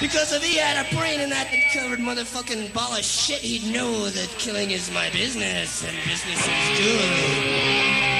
Because if he had a brain in that covered motherfucking ball of shit, he'd know that killing is my business and business is good.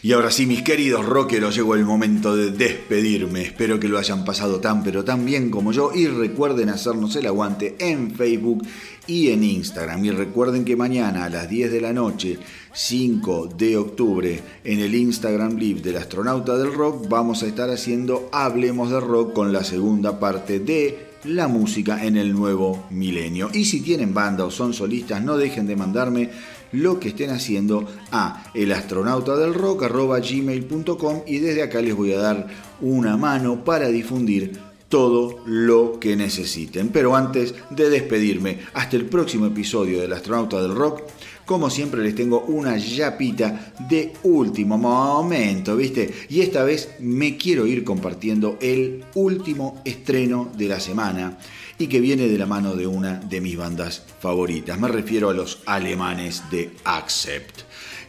Y ahora sí, mis queridos rockeros, llegó el momento de despedirme. Espero que lo hayan pasado tan pero tan bien como yo y recuerden hacernos el aguante en Facebook y en Instagram. Y recuerden que mañana a las 10 de la noche, 5 de octubre, en el Instagram Live del astronauta del rock, vamos a estar haciendo Hablemos de Rock con la segunda parte de la música en el nuevo milenio. Y si tienen banda o son solistas, no dejen de mandarme lo que estén haciendo a elastronautadelrock.gmail.com y desde acá les voy a dar una mano para difundir todo lo que necesiten. Pero antes de despedirme, hasta el próximo episodio del Astronauta del Rock, como siempre les tengo una yapita de último momento, ¿viste? Y esta vez me quiero ir compartiendo el último estreno de la semana y que viene de la mano de una de mis bandas favoritas. Me refiero a los alemanes de Accept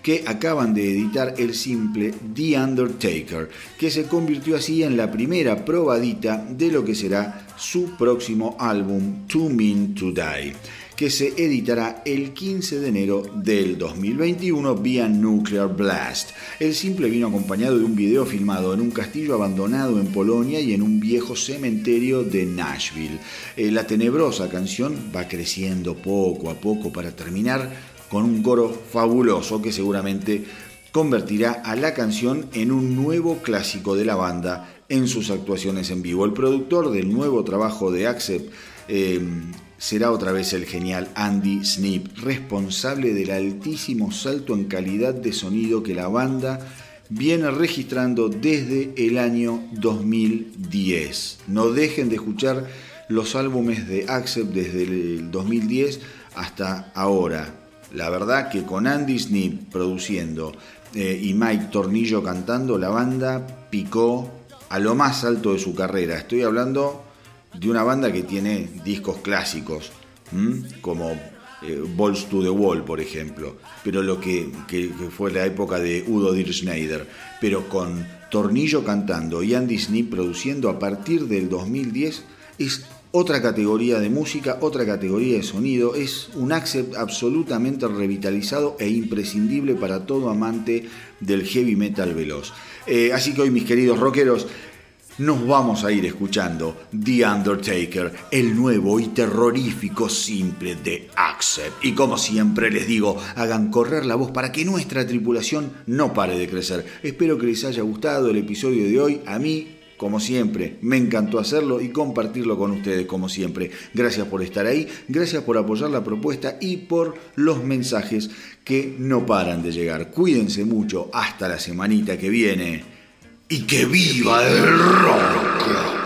que acaban de editar el simple The Undertaker, que se convirtió así en la primera probadita de lo que será su próximo álbum To Mean to Die que se editará el 15 de enero del 2021 vía Nuclear Blast. El simple vino acompañado de un video filmado en un castillo abandonado en Polonia y en un viejo cementerio de Nashville. Eh, la tenebrosa canción va creciendo poco a poco para terminar con un coro fabuloso que seguramente convertirá a la canción en un nuevo clásico de la banda en sus actuaciones en vivo. El productor del nuevo trabajo de Accept eh, será otra vez el genial Andy Snip, responsable del altísimo salto en calidad de sonido que la banda viene registrando desde el año 2010. No dejen de escuchar los álbumes de Accept desde el 2010 hasta ahora. La verdad que con Andy Snip produciendo eh, y Mike Tornillo cantando, la banda picó a lo más alto de su carrera. Estoy hablando de una banda que tiene discos clásicos, como eh, Balls to the Wall, por ejemplo, pero lo que, fue la época de Udo Dir Schneider, pero con Tornillo cantando y Andy Snip produciendo a partir del 2010 es otra categoría de música, otra categoría de sonido, es un accept absolutamente revitalizado e imprescindible para todo amante del heavy metal veloz. Eh, así que hoy mis queridos rockeros, nos vamos a ir escuchando The Undertaker, el nuevo y terrorífico simple de Accept. Y como siempre les digo, hagan correr la voz para que nuestra tripulación no pare de crecer. Espero que les haya gustado el episodio de hoy. A mí como siempre. Me encantó hacerlo y compartirlo con ustedes, como siempre. Gracias por estar ahí, gracias por apoyar la propuesta y por los mensajes que no paran de llegar. Cuídense mucho, hasta la semanita que viene. Y que viva el rock.